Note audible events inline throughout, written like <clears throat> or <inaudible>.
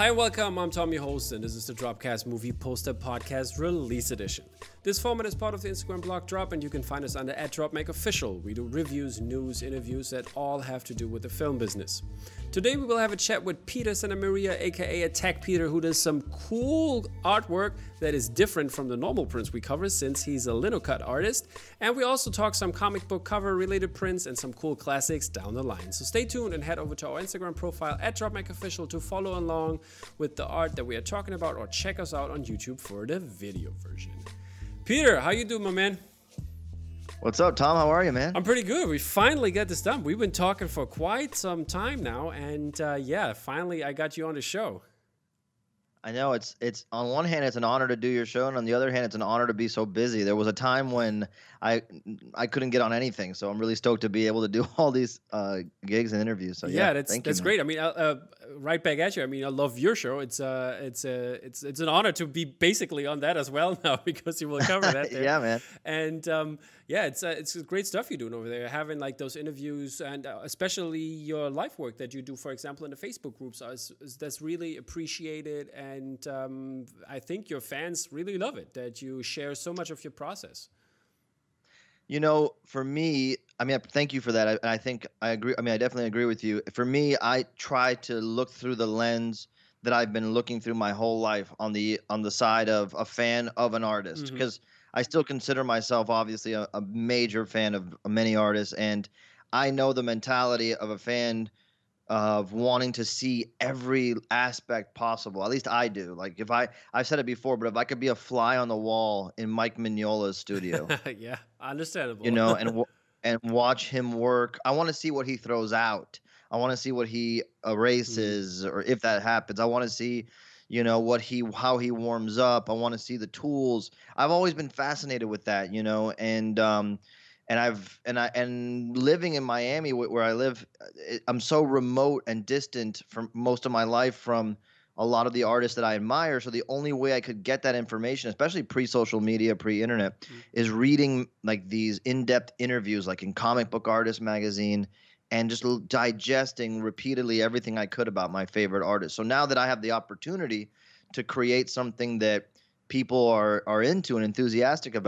Hi, welcome. I'm Tommy and this is the Dropcast Movie Poster Podcast Release Edition. This format is part of the Instagram blog Drop, and you can find us under at DropMakeOfficial. We do reviews, news, interviews that all have to do with the film business. Today, we will have a chat with Peter Santamaria, aka Attack Peter, who does some cool artwork that is different from the normal prints we cover since he's a linocut artist. And we also talk some comic book cover related prints and some cool classics down the line. So stay tuned and head over to our Instagram profile at DropMakeOfficial to follow along with the art that we are talking about or check us out on YouTube for the video version. Peter, how you doing, my man? What's up, Tom? How are you, man? I'm pretty good. We finally got this done. We've been talking for quite some time now, and uh, yeah, finally I got you on the show. I know it's it's on one hand it's an honor to do your show, and on the other hand it's an honor to be so busy. There was a time when I I couldn't get on anything, so I'm really stoked to be able to do <laughs> all these uh, gigs and interviews. So yeah, yeah that's that's you, great. I mean, uh, uh, right back at you. I mean, I love your show. It's uh it's uh it's it's an honor to be basically on that as well <laughs> now because you will cover that. <laughs> yeah, man. And um, yeah, it's uh, it's great stuff you're doing over there. Having like those interviews and uh, especially your life work that you do, for example, in the Facebook groups, is, is that's really appreciated. And um, I think your fans really love it that you share so much of your process. You know, for me, I mean, thank you for that. I, I think I agree. I mean, I definitely agree with you. For me, I try to look through the lens that I've been looking through my whole life on the on the side of a fan of an artist because. Mm-hmm I still consider myself obviously a, a major fan of many artists, and I know the mentality of a fan of wanting to see every aspect possible. At least I do. Like if I I've said it before, but if I could be a fly on the wall in Mike Mignola's studio, <laughs> yeah, understandable. You know, and <laughs> and watch him work. I want to see what he throws out. I want to see what he mm. erases, mm. or if that happens. I want to see you know what he how he warms up i want to see the tools i've always been fascinated with that you know and um and i've and i and living in miami where i live uh, i'm so remote and distant from most of my life from a lot of the artists that i admire so the only way i could get that information especially pre-social media pre-internet mm-hmm. is reading like these in-depth interviews like in comic book artist magazine and just digesting repeatedly everything I could about my favorite artist. So now that I have the opportunity to create something that people are are into and enthusiastic mm-hmm.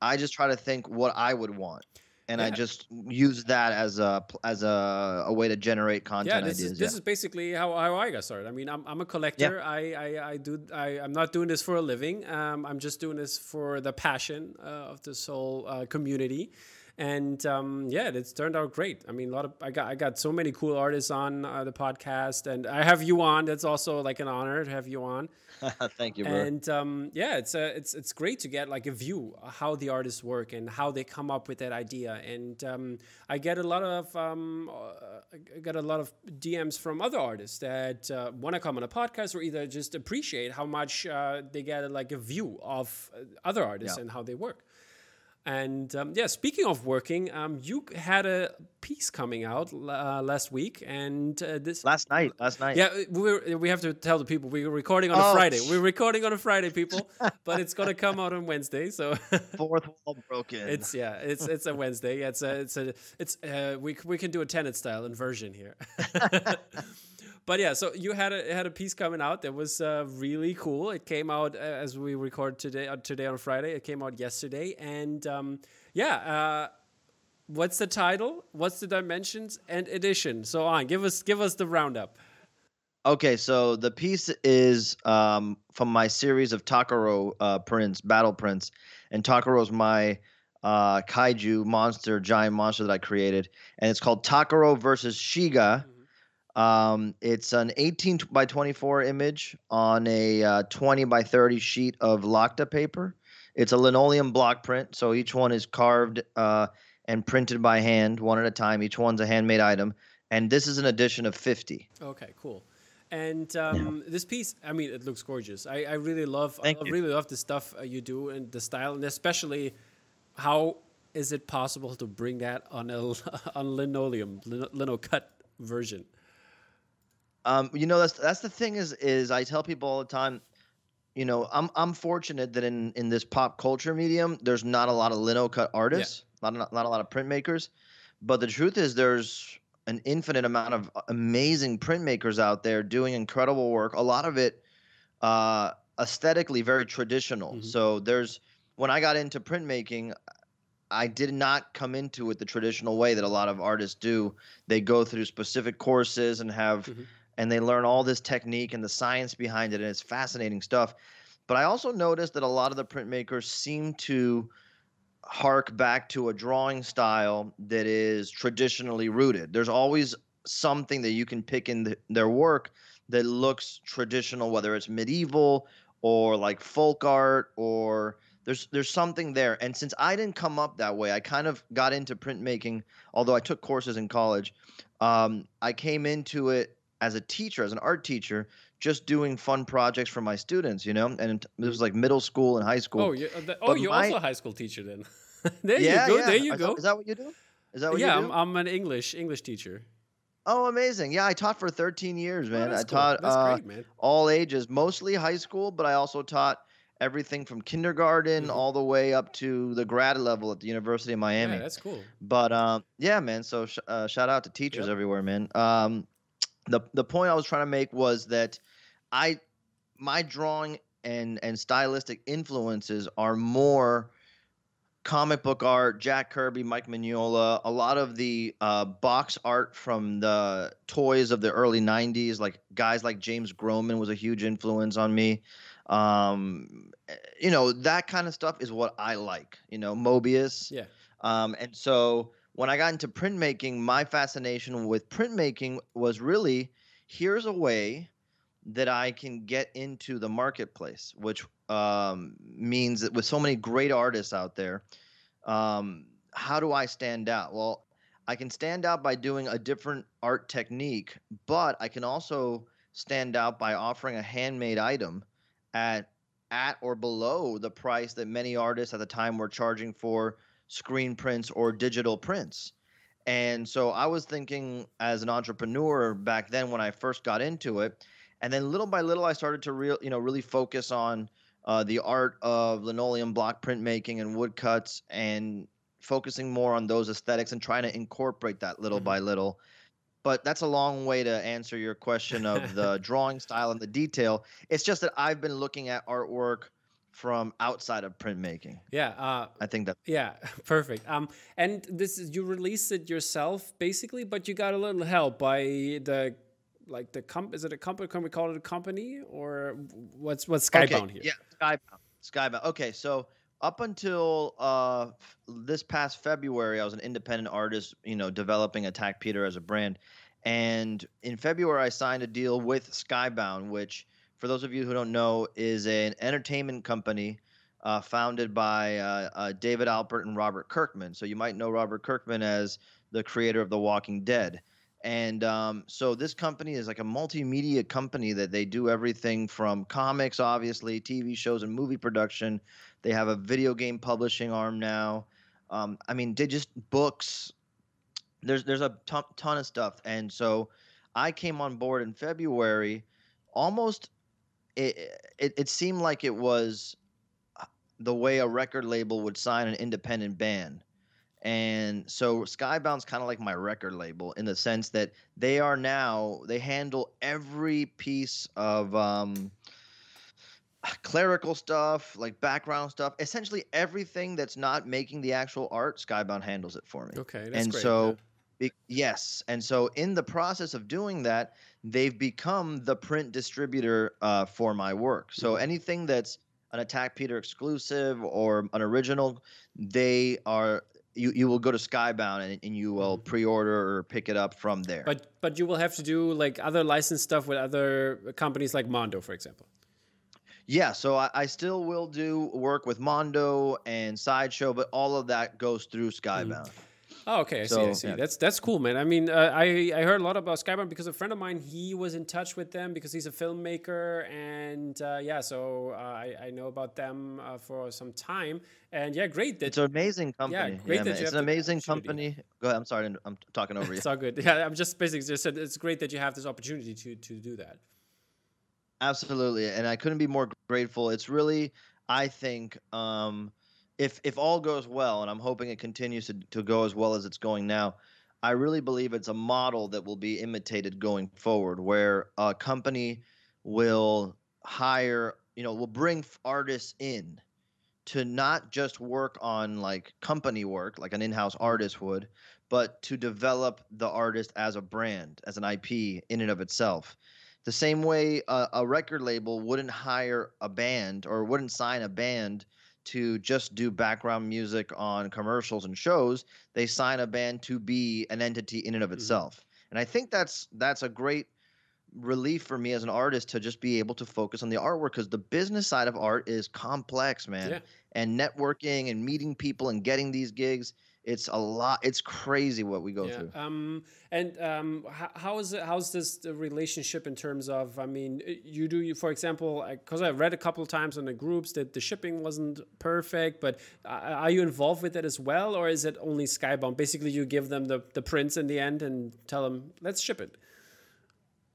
I just try to think what I would want. And yeah. I just use that as a as a, a way to generate content yeah, this ideas. Is, this yeah. is basically how, how I got started. I mean, I'm, I'm a collector. Yeah. I, I, I do I, I'm not doing this for a living. Um, I'm just doing this for the passion uh, of this whole uh, community and um, yeah, it's turned out great. I mean, a lot of I got I got so many cool artists on uh, the podcast, and I have you on. That's also like an honor to have you on. <laughs> Thank you, bro. And um, yeah, it's uh, it's it's great to get like a view how the artists work and how they come up with that idea. And um, I get a lot of um, uh, I get a lot of DMs from other artists that uh, want to come on a podcast or either just appreciate how much uh, they get like a view of uh, other artists yeah. and how they work. And um, yeah, speaking of working, um, you had a piece coming out uh, last week, and uh, this last night, last night. Yeah, we we have to tell the people we are recording on oh. a Friday. We're recording on a Friday, people, <laughs> but it's gonna come out on Wednesday. So <laughs> fourth wall broken. It's yeah, it's it's a Wednesday. It's a it's a it's uh, we we can do a Tenet style inversion here <laughs> but yeah, so you had a had a piece coming out that was uh, really cool. It came out uh, as we record today uh, today on Friday. It came out yesterday, and um, yeah. Uh, what's the title? What's the dimensions and edition? So on, give us give us the roundup. Okay, so the piece is um, from my series of Takoro uh, prints, battle prints, and Takoro's my uh, kaiju monster, giant monster that I created, and it's called Takaro versus Shiga. Mm-hmm um, it's an 18 by 24 image on a uh, 20 by 30 sheet of Lokta paper. It's a linoleum block print, so each one is carved uh, and printed by hand, one at a time. Each one's a handmade item, and this is an edition of 50. Okay, cool. And um, yeah. this piece, I mean, it looks gorgeous. I, I really love, Thank I you. really love the stuff uh, you do and the style, and especially how is it possible to bring that on a <laughs> on linoleum, lino cut version? Um, you know, that's that's the thing is is I tell people all the time, you know, I'm I'm fortunate that in in this pop culture medium, there's not a lot of lino cut artists, yeah. not not a lot of printmakers, but the truth is there's an infinite amount of amazing printmakers out there doing incredible work. A lot of it uh, aesthetically very traditional. Mhm. So there's when I got into printmaking, I did not come into it the traditional way that a lot of artists do. They go through specific courses and have Mhm. And they learn all this technique and the science behind it and it's fascinating stuff. But I also noticed that a lot of the printmakers seem to hark back to a drawing style that is traditionally rooted. There's always something that you can pick in the, their work that looks traditional, whether it's medieval or like folk art or there's there's something there. And since I didn't come up that way, I kind of got into printmaking. Although I took courses in college, um, I came into it as a teacher, as an art teacher, just doing fun projects for my students. You know, and it was like middle school and high school. Oh, you, uh, the- oh, But you're my- also a high school teacher then. <laughs> there yeah, you go. yeah. There you go. Is that what you do? Is that what yeah, you do? I'm, I'm an English English teacher. Oh, amazing! Yeah, I taught for 13 years, Oh, man. that's I cool. taught That's uh, great, man. all ages, mostly high school, but I also taught everything from kindergarten Mhm. all the way up to the grad level at the University of Miami. Yeah, that's cool. But um, yeah, man. So sh- uh, shout out to teachers Yep. everywhere, man. Um, the the point I was trying to make was that I my drawing and and stylistic influences are more comic book art, Jack Kirby, Mike Mignola, a lot of the uh, box art from the toys of the early '90s, like guys like James Groman was a huge influence on me. Um, you know that kind of stuff is what I like. You know, Mobius. Yeah. Um, and so when I got into printmaking, my fascination with printmaking was really here's a way that I can get into the marketplace, which um, means that with so many great artists out there, um, how do I stand out? Well, I can stand out by doing a different art technique, but I can also stand out by offering a handmade item at at or below the price that many artists at the time were charging for screen prints or digital prints. And so I was thinking as an entrepreneur back then when I first got into it, and then little by little I started to real you know really focus on uh, the art of linoleum block printmaking and woodcuts and focusing more on those aesthetics and trying to incorporate that little Mhm. by little. But that's a long way to answer your question of <laughs> the drawing style and the detail. It's just that I've been looking at artwork from outside of printmaking. Yeah. Uh, I think that Yeah, <laughs> perfect. Um, and this is you released it yourself basically, but you got a little help by the like the comp. Is it a company? Can we call it a company or what's what's Skybound okay, here? Yeah, Skybound. Skybound. Okay, so up until uh, this past February, I was an independent artist, you know, developing Attack Peter as a brand. And in February, I signed a deal with Skybound, which, for those of you who don't know, is an entertainment company uh, founded by uh, uh, David Alpert and Robert Kirkman. So you might know Robert Kirkman as the creator of The Walking Dead. And um, so this company is like a multimedia company that they do everything from comics, obviously, TV shows, and movie production. They have a video game publishing arm now. Um, I mean, they just books. There's there's a ton, ton of stuff, and so I came on board in February. Almost, it it, it seemed like it was uh, the way a record label would sign an independent band. And so Skybound's kind of like my record label in the sense that they are now they handle every piece of um, clerical stuff, like background stuff, essentially everything that's not making the actual art. Skybound handles it for me. Okay, that's and great. so. Be- yes, and so in the process of doing that, they've become the print distributor uh, for my work. So Mhm. anything that's an Attack Peter exclusive or an original, they are you, you will go to Skybound and, and you will Mhm. pre-order or pick it up from there. But but you will have to do like other licensed stuff with other companies like Mondo, for example. Yeah, so I, I still will do work with Mondo and Sideshow, but all of that goes through Skybound. Oh, okay. I see. I see. yeah. That's that's cool, man. I mean, uh, I I heard a lot about Skybound because a friend of mine he was in touch with them because he's a filmmaker, and uh, yeah, so uh, I I know about them uh, for some time, and yeah, great that It's an amazing company. Yeah, great that man. you It's an amazing company. Go ahead. I'm sorry. I'm talking over <laughs> you. it's all good. Yeah, I'm just basically just said it's great that you have this opportunity to to do that. Absolutely, and I couldn't be more grateful. It's really, I think, um, if if all goes well, and I'm hoping it continues to, to go as well as it's going now, I really believe it's a model that will be imitated going forward, where a company will hire, you know, will bring artists in to not just work on like company work, like an in-house artist would, but to develop the artist as a brand, as an IP in and of itself. The same way a, a record label wouldn't hire a band or wouldn't sign a band to just do background music on commercials and shows. They sign a band to be an entity in and of mm-hmm. itself. And I think that's that's a great relief for me as an artist to just be able to focus on the artwork because the business side of art is complex, man. Yeah. And networking and meeting people and getting these gigs it's a lot it's crazy what we go yeah. through um, and um, how, how is it how's this the relationship in terms of i mean you do you for example because i read a couple of times on the groups that the shipping wasn't perfect but are you involved with that as well or is it only skybound basically you give them the, the prints in the end and tell them let's ship it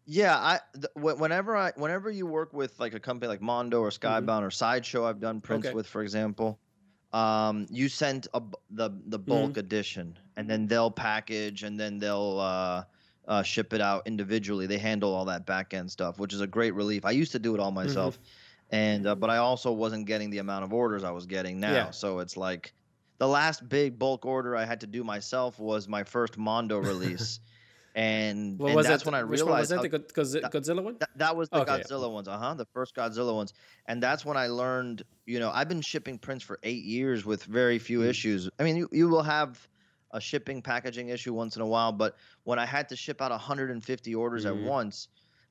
yeah, I whenever I whenever you work with like a company like Mondo or mm-hmm. Skybound mm-hmm. or Sideshow, I've done prints okay. with, for example um, you send a, the the bulk mm-hmm. edition, and then they'll package, and then they'll uh, uh, ship it out individually. They handle all that back end stuff, which is a great relief. I used to do it all myself, mm-hmm. and uh, but I also wasn't getting the amount of orders I was getting now. Yeah. So it's like the last big bulk order I had to do myself was my first Mondo <laughs> release. And, and that's it? when I realized. Which one was it? The Godzilla one? That, that was the okay, Godzilla ones, uh huh. The first Godzilla ones, and that's when I learned. You know, I've been shipping prints for eight years with very few mm issues. I mean, you, you will have a shipping packaging issue once in a while, but when I had to ship out 150 orders mm at mm-hmm. once,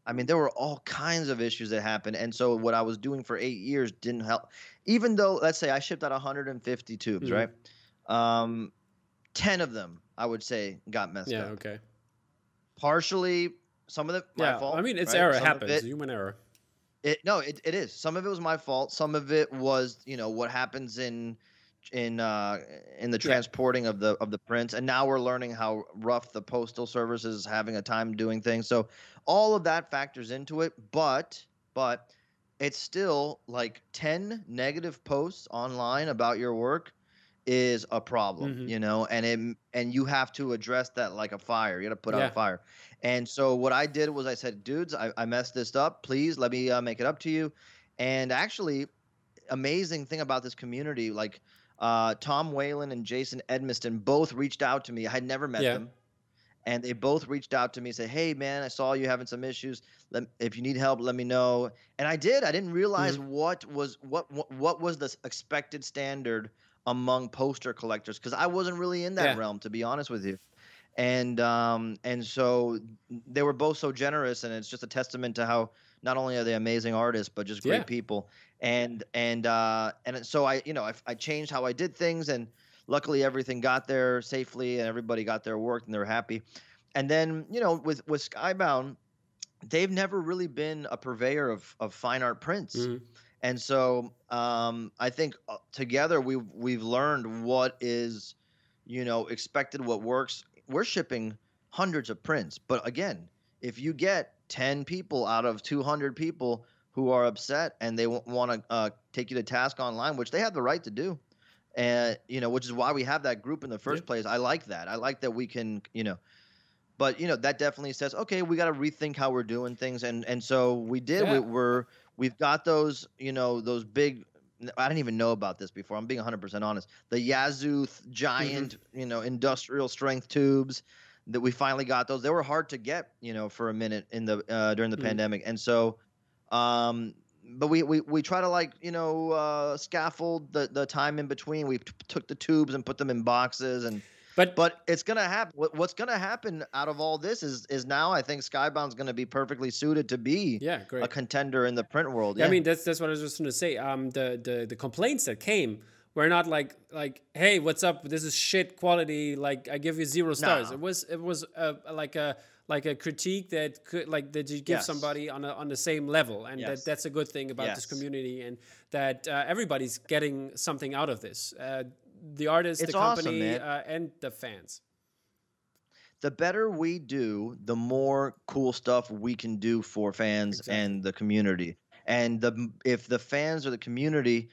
I mean, there were all kinds of issues that happened, and so what I was doing for eight years didn't help. Even though, let's say, I shipped out 150 tubes, mm right? Um, ten of them, I would say, got messed yeah, up. Yeah. Okay partially some of it yeah, fault. I mean, it's right? error some happens, it, human error. It no, it, it is. Some of it was my fault. Some of it was, you know, what happens in in uh in the transporting yeah. of the of the prints and now we're learning how rough the postal service is having a time doing things so all of that factors into it but but it's still like 10 negative posts online about your work is a problem, mm-hmm. you know, and it and you have to address that like a fire. You got to put yeah. out a fire. And so what I did was I said, dudes, I, I messed this up. Please let me uh, make it up to you. And actually, amazing thing about this community, like uh, Tom Whalen and Jason Edmiston both reached out to me. I had never met yeah. them. And they both reached out to me and said, "Hey, man, I saw you having some issues. Let, if you need help, let me know." And I did. I didn't realize mm-hmm. what was what, what what was the expected standard among poster collectors because I wasn't really in that yeah. realm, to be honest with you. And um, and so they were both so generous, and it's just a testament to how not only are they amazing artists, but just great yeah. people. And and uh, and so I, you know, I, I changed how I did things, and luckily everything got there safely, and everybody got their work, and they're happy. And then you know, with with Skybound, they've never really been a purveyor of of fine art prints. Mm-hmm and so um, I think uh, together we've we've learned what is, you know, expected, what works. We're shipping hundreds of prints, but again, if you get ten people out of two hundred people who are upset and they w- want to uh, take you to task online, which they have the right to do, and you know, which is why we have that group in the first yeah. place. I like that. I like that we can, you know, but you know that definitely says okay we got to rethink how we're doing things and and so we did yeah. we, we're we've got those you know those big I didn't even know about this before. I'm being 100% honest. The Yazoo giant, mm-hmm. you know, industrial strength tubes that we finally got those. They were hard to get, you know, for a minute in the uh, during the mm-hmm. pandemic. And so um but we, we we try to like, you know, uh scaffold the the time in between. We t- took the tubes and put them in boxes and but but it's gonna happen. What's gonna happen out of all this is is now I think Skybound's gonna be perfectly suited to be yeah, great. a contender in the print world. Yeah. I mean that's that's what I was just gonna say. Um, the the the complaints that came were not like like hey what's up this is shit quality like I give you zero stars. No. It was it was uh, like a like a critique that could like that you give yes. somebody on a, on the same level and yes. that that's a good thing about yes. this community and that uh, everybody's getting something out of this uh, the artist, it's the company, awesome, uh, and the fans. The better we do, the more cool stuff we can do for fans exactly. and the community. And the if the fans or the community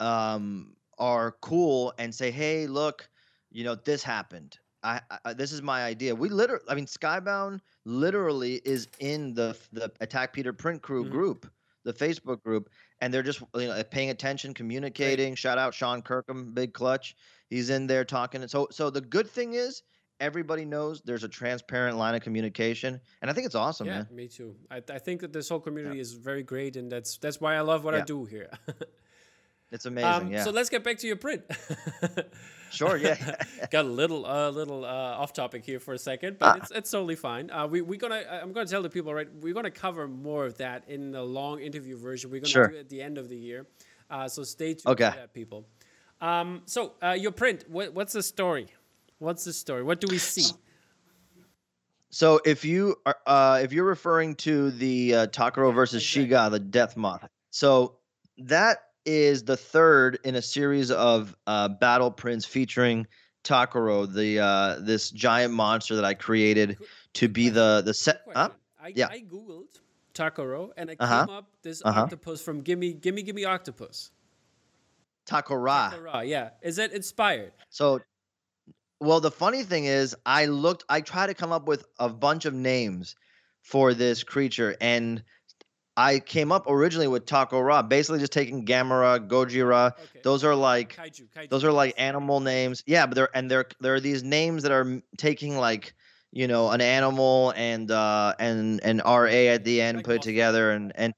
um, are cool and say, "Hey, look, you know this happened," I, I this is my idea. We literally, I mean, Skybound literally is in the the Attack Peter Print Crew Mhm. group, the Facebook group, and they're just you know paying attention, communicating. Shout out Sean Kirkham, big clutch. He's in there talking. And so so the good thing is everybody knows there's a transparent line of communication, and I think it's awesome, yeah, man. me too. I, I think that this whole community is very great, and that's that's why I love what I do here. <laughs> It's amazing. um, yeah. So let's get back to your print. <laughs> sure. Yeah. <laughs> Got a little uh, little uh, off topic here for a second, Ah. but it's, it's totally fine. Uh, we we're gonna I'm gonna tell the people right. We're gonna cover more of that in the long interview version. We're gonna Sure. do it at the end of the year. Uh, so stay tuned Okay. for that, people. Um, so uh, your print. What, what's the story? What's the story? What do we see? So if you are uh, if you're referring to the uh, Takoro versus. Shiga, the Death Moth, so that is the third in a series of uh, battle prints featuring Takoro, the uh, this giant monster that I created to be the the set. Huh? I, Yeah. I googled Takoro and I Uh-huh. came up this Uh-huh. octopus from Gimme Gimme Gimme Octopus. Takora. Takara, yeah. Is that inspired? So, well, the funny thing is, I looked, I tried to come up with a bunch of names for this creature, and I came up originally with Taco Ra, basically just taking Gamera, Gojira. Okay. Those are like kaiju, kaiju. those are like animal names. Yeah, but they're and they're there are these names that are taking like you know an animal and uh and and ra at the end Like put Mothra. together and and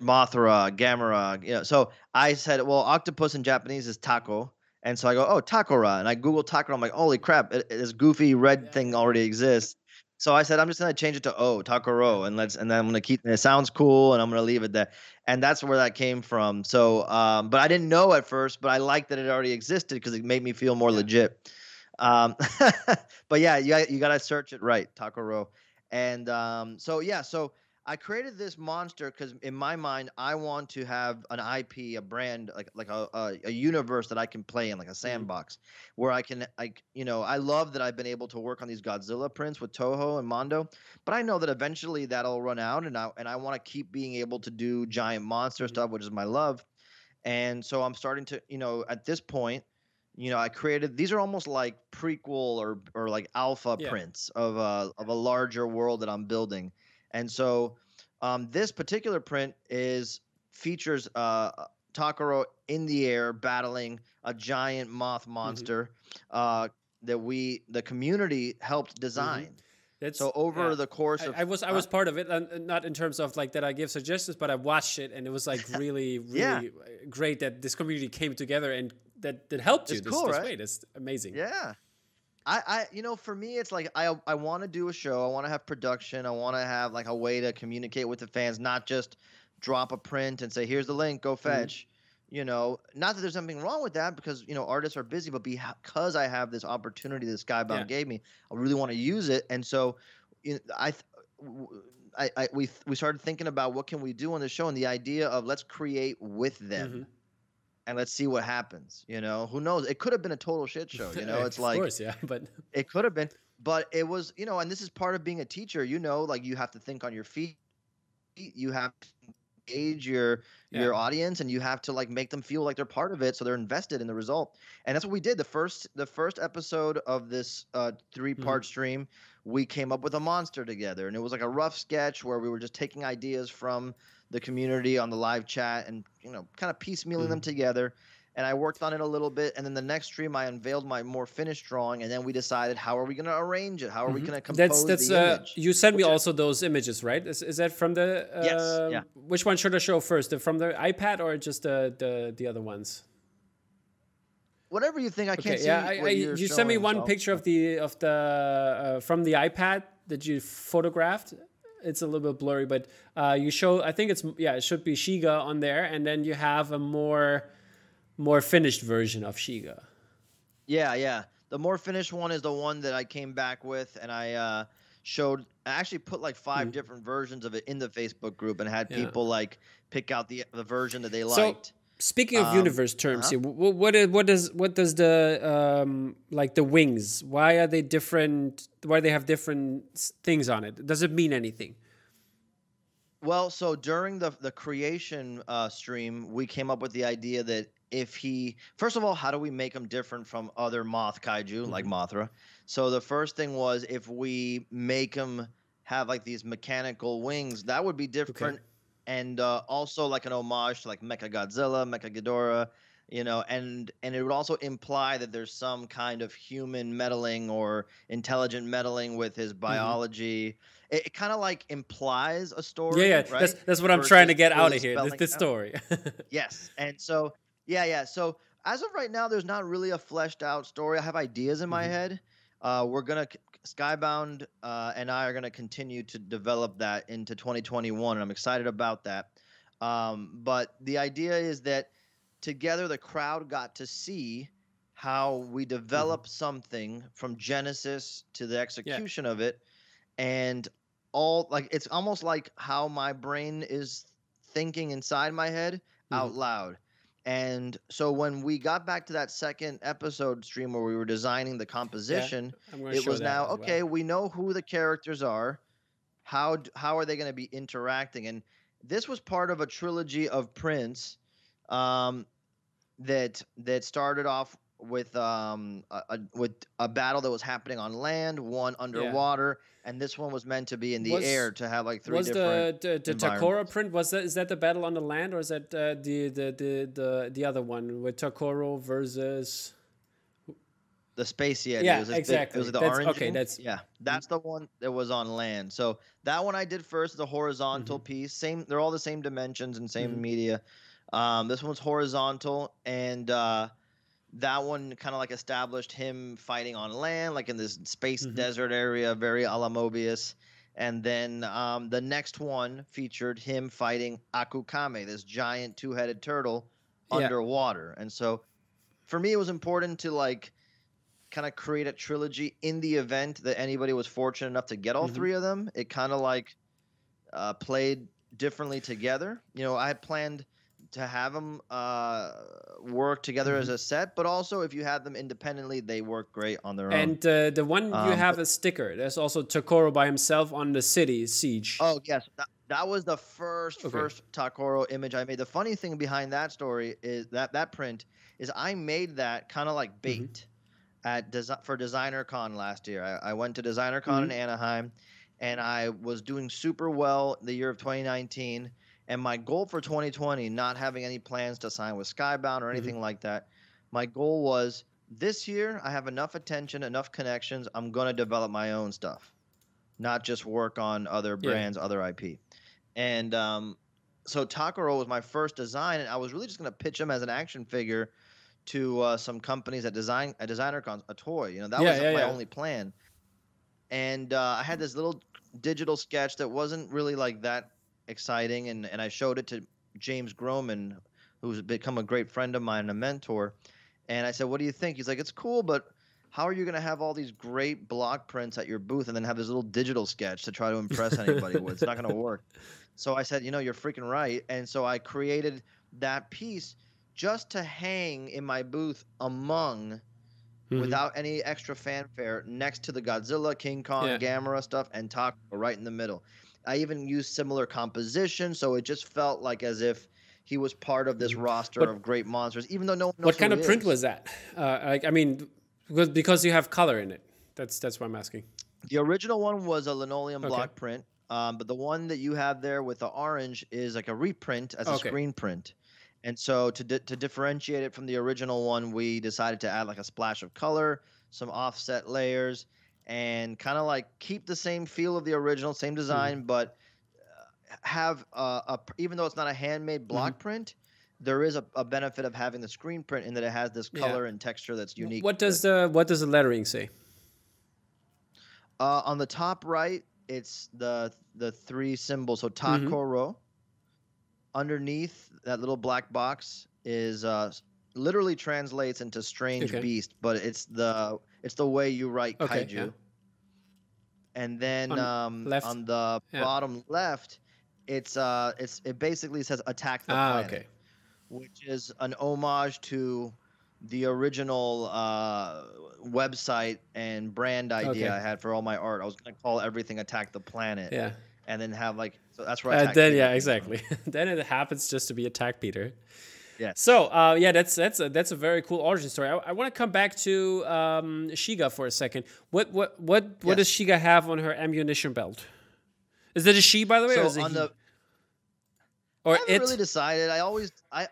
Mothra, Gamera. You know, so I said, well, octopus in Japanese is taco. And so I go, oh, Takora. And I Google Takora. I'm like, holy crap, it, this goofy red Yeah, thing already exists. So I said, I'm just gonna change it to O, Takoro, and let's and then I'm gonna keep it sounds cool, and I'm gonna leave it there. And that's where that came from. So, um, but I didn't know at first, but I liked that it already existed because it made me feel more Yeah. legit. Um, <laughs> but yeah, you got- you gotta search it right, Takoro. And um, so yeah, so I created this monster because in my mind, I want to have an IP, a brand, like like a, a, a universe that I can play in, like a sandbox, where I can, like, you know, I love that I've been able to work on these Godzilla prints with Toho and Mondo, but I know that eventually that'll run out, and I and I want to keep being able to do giant monster Mhm. stuff, which is my love. And so I'm starting to, you know, at this point, you know, I created these are almost like prequel or or like alpha Yeah. prints of a of a larger world that I'm building. And so um, this particular print is features uh, Takoro in the air battling a giant moth monster uh, that we the community helped design. That's, So over yeah. the course of I was I huh? was part of it, and not in terms of like that I give suggestions, but I watched it, and it was like really, <laughs> really Yeah. uh, great that this community came together and that that helped you It's this, cool, this right? way. That's amazing. Yeah. I, I you know for me it's like I I want to do a show I want to have production I want to have like a way to communicate with the fans not just drop a print and say here's the link go fetch you know not that there's something wrong with that because you know artists are busy but because I have this opportunity this Skybound Yeah. gave me I really want to use it and so you know, I I, I we we started thinking about what can we do on the show and the idea of let's create with them Mhm. And let's see what happens you know who knows it could have been a total shit show you know <laughs> it's of like course, yeah, <laughs> but it could have been, but it was, you know, and this is part of being a teacher. You know, like you have to think on your feet. You have to engage your Yeah. your audience, and you have to like make them feel like they're part of it, so they're invested in the result. And that's what we did. The first the first episode of this uh, three part Mm-hmm. stream, we came up with a monster together, and it was like a rough sketch where we were just taking ideas from the community on the live chat and you know kind of piecemealing them Mm-hmm. together and I worked on it a little bit. And then the next stream, I unveiled my more finished drawing, and then we decided how are we going to arrange it? How are we going to compose Mm-hmm. that's that's the uh, image? you sent me Which I- also those images, right? Is, is that from the uh, Yes, yeah. Which one should I show first? The, from the iPad or just the the, the other ones? Whatever you think, I can't Okay, see. yeah, I, I, you sent me one so- picture of the of the uh, from the iPad that you photographed. It's a little bit blurry, but uh, you show. I think it's yeah, it should be Shiga on there, and then you have a more more finished version of Shiga. Yeah, yeah. The more finished one is the one that I came back with, and I uh, showed. I actually put like five different versions of it in the Facebook group, and had. Yeah. people like pick out the the version that they So- liked. Speaking of Um, universe terms, uh-huh. here, what what is, what does what does the um, like the wings? Why are they different? Why they have different things on it? Does it mean anything? Well, so during the the creation uh, stream, we came up with the idea that if he, first of all, how do we make him different from other moth kaiju like Mhm. Mothra? So the first thing was if we make him have like these mechanical wings, that would be different, and uh, also like an homage to like Mecha Godzilla, Mecha Ghidorah, you know, and and it would also imply that there's some kind of human meddling or intelligent meddling with his biology. It, it kind of like implies a story. yeah, yeah. right? That's that's what I'm trying to get out of here. This, this story. <laughs> Yes. And so, yeah, yeah. So, as of right now, there's not really a fleshed out story. I have ideas in my Mhm. head. Uh, we're going to, Skybound uh, and I are going to continue to develop that into 2021. And I'm excited about that. Um, but the idea is that together the crowd got to see how we develop something from Genesis to the execution of it. And all like it's almost like how my brain is thinking inside my head out loud. And so when we got back to that second episode stream where we were designing the composition, I'm it was now well. okay. We know who the characters are. How how are they going to be interacting? And this was part of a trilogy of prints um, that that started off with um a, a, with a battle that was happening on land, one underwater, and this one was meant to be in the Was- air to have like three was different. the the, the Takora print was that is that the battle on the land or is that uh, the, the the the the other one with Takoro versus the space Yeti. Yeah, it was this big- exactly. it was the That's- orange. okay, one. that's- yeah. That's the one that was on land. So that one I did first, the horizontal piece. Same, they're all the same dimensions and same Mhm. media. Um, this one's horizontal, and uh, that one kind of like established him fighting on land, like in this space Mhm. desert area, very a la Mobius. And then um, the next one featured him fighting Akukame, this giant two-headed turtle Yeah. underwater. And so for me it was important to like kind of create a trilogy in the event that anybody was fortunate enough to get all Mhm. three of them. It kind of like uh, played differently together. You know, I had planned to have them uh, work together as Mhm. a set, but also if you have them independently, they work great on their own. and uh, the one you Um, have a sticker. There's also Takoro by himself on the city siege. Oh yes, that, that was the first Okay. first Takoro image I made. The funny thing behind that story is that that print is I made that kind of like Mm-hmm. bait at desi- for Designer Con last year. I, I went to Designer Con Mm-hmm. in Anaheim, and I was doing super well the year of 2019. And my goal for 2020, not having any plans to sign with Skybound Mm-hmm. or anything like that, my goal was this year I have enough attention, enough connections. I'm gonna develop my own stuff, not just work on other Yeah. brands, other IP. And um, so Takoro was my first design, and I was really just gonna pitch him as an action figure to uh, some companies at design at designer cons, a toy. You know that Yeah, was yeah, my yeah. only plan. And uh, I had this little digital sketch that wasn't really like that exciting, and and I showed it to James Groman, who's become a great friend of mine and a mentor. And I said, "What do you think?" He's like, "It's cool, but." How are you going to have all these great block prints at your booth and then have this little digital sketch to try to impress anybody with? It's not going to work. <laughs> So I said, you know, you're freaking right. And so I created that piece just to hang in my booth among, Mhm. without any extra fanfare, next to the Godzilla, King Kong, Yeah. Gamera stuff, and Taco right in the middle. I even used similar composition, so it just felt like as if he was part of this roster What- of great monsters, even though no one knows what kind of print is. was that? Uh, like, I mean, because because you have color in it. That's that's what I'm asking. The original one was a linoleum Okay. block print, um, but the one that you have there with the orange is like a reprint as a Okay. screen print. And so to di- to differentiate it from the original one, we decided to add like a splash of color, some offset layers, and kind of like keep the same feel of the original, same Mm-hmm. design, but uh, have a, a even though it's not a handmade block Mm-hmm. print. There is a, a benefit of having the screen print in that it has this Yeah. color and texture that's unique. What does the what does the lettering say? Uh, on the top right, it's the the three symbols. So Mm-hmm. Underneath that little black box is uh, literally translates into strange Okay. beast, but it's the it's the way you write Okay, kaiju. yeah. And then On um, left? on the Yeah. bottom left, it's uh it's it basically says attack the Ah, planet okay. which is an homage to the original uh, website and brand idea Okay. I had for all my art. I was going to call everything "Attack the Planet," Yeah. and then have like so that's where. Uh, then Peter yeah, exactly. <laughs> then it happens just to be Attack Peter. Yeah. So uh, yeah, that's that's a, that's a very cool origin story. I, I want to come back to um, Shiga for a second. What what what what does Shiga have on her ammunition belt? Is that a she, by the way, or So is it on he? the or I haven't it? really decided. I always, I,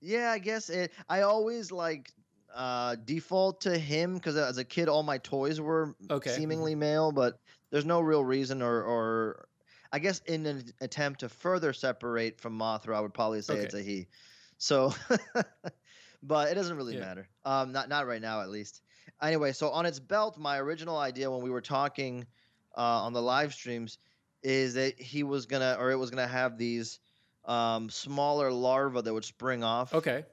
yeah, I guess it. I always like uh default to him because as a kid, all my toys were Okay. seemingly male, but there's no real reason or or. I guess in an attempt to further separate from Mothra, I would probably say it's a he. So, <laughs> but it doesn't really Yeah. matter. Um, not not right now, at least. Anyway, so on its belt, my original idea when we were talking uh, on the live streams is that he was gonna, or it was gonna have these um, smaller larvae that would spring off. Okay.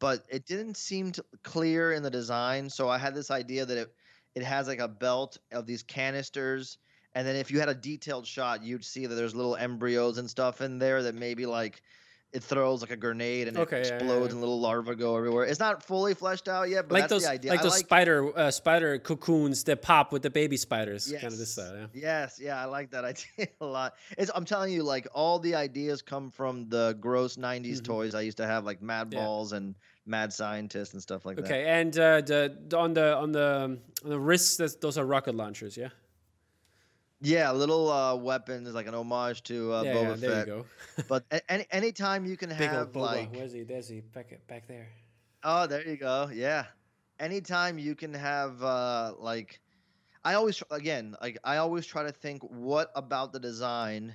But it didn't seem to clear in the design, so I had this idea that it it has like a belt of these canisters, and then if you had a detailed shot, you'd see that there's little embryos and stuff in there that maybe like it throws like a grenade and Okay, it yeah, yeah, explodes yeah. and little larvae go everywhere. It's not fully fleshed out yet, but like that's those the idea. like I those like spider uh, spider cocoons that pop with the baby spiders. Kind of this side. Yeah. Yes, yeah, I like that <laughs> idea a lot. It's I'm telling you, like all the ideas come from the gross '90s Mhm. toys I used to have, like Mad Yeah. Balls and Mad Scientist and stuff like that. Okay, and uh, the, the on the on the on the wrists, those are rocket launchers. Yeah. Yeah, little uh, weapons like an homage to uh, yeah, Boba yeah, there Fett. you go. <laughs> But any anytime you can <laughs> have Boba. like, Where's he? There's he. Back back there. oh, there you go. Yeah, anytime you can have uh, like, I always again like I always try to think what about the design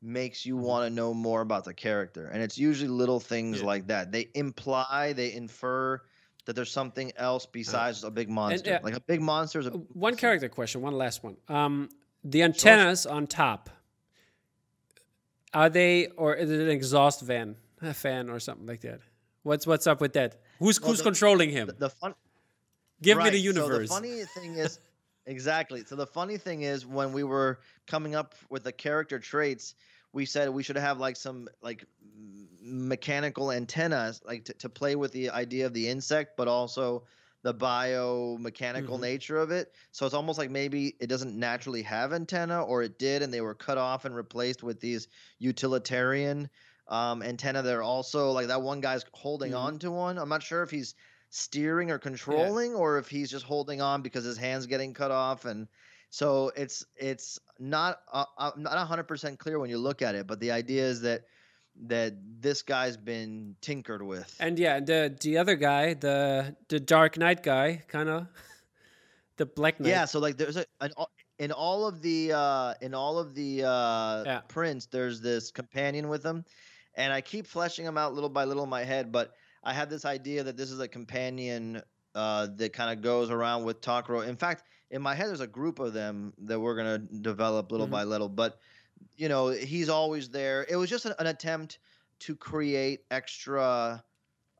makes you Mhm. want to know more about the character, and it's usually little things Yeah. like that. They imply, they infer that there's something else besides a big monster. uh, like a big monster is a Uh, One character question. One last one. Um, the antennas on top. Are they, or is it an exhaust van, a fan, or something like that? What's what's up with that? Who's Well, who's the- controlling him? the, the fun. Give me the universe. So the funny thing is, exactly. So the funny thing is, when we were coming up with the character traits, we said we should have like some like mechanical antennas, like to, to play with the idea of the insect, but also the biomechanical Mhm. nature of it. So it's almost like maybe it doesn't naturally have antenna, or it did, and they were cut off and replaced with these utilitarian um, antenna. They're also like that one guy's holding Mhm. on to one. I'm not sure if he's steering or controlling or if he's just holding on because his hands getting cut off and so it's it's not uh, uh, not 100% clear when you look at it but the idea is that that this guy's been tinkered with and yeah, the the other guy, the the Dark Knight guy, kind of, <laughs> the Black Knight. yeah so like there's a an, in all of the uh in all of the uh Yeah. prints there's this companion with him and i keep fleshing them out little by little in my head but i have this idea that this is a companion uh that kind of goes around with takoro in fact in my head there's a group of them that we're going to develop little Mhm. by little but you know he's always there it was just an, an attempt to create extra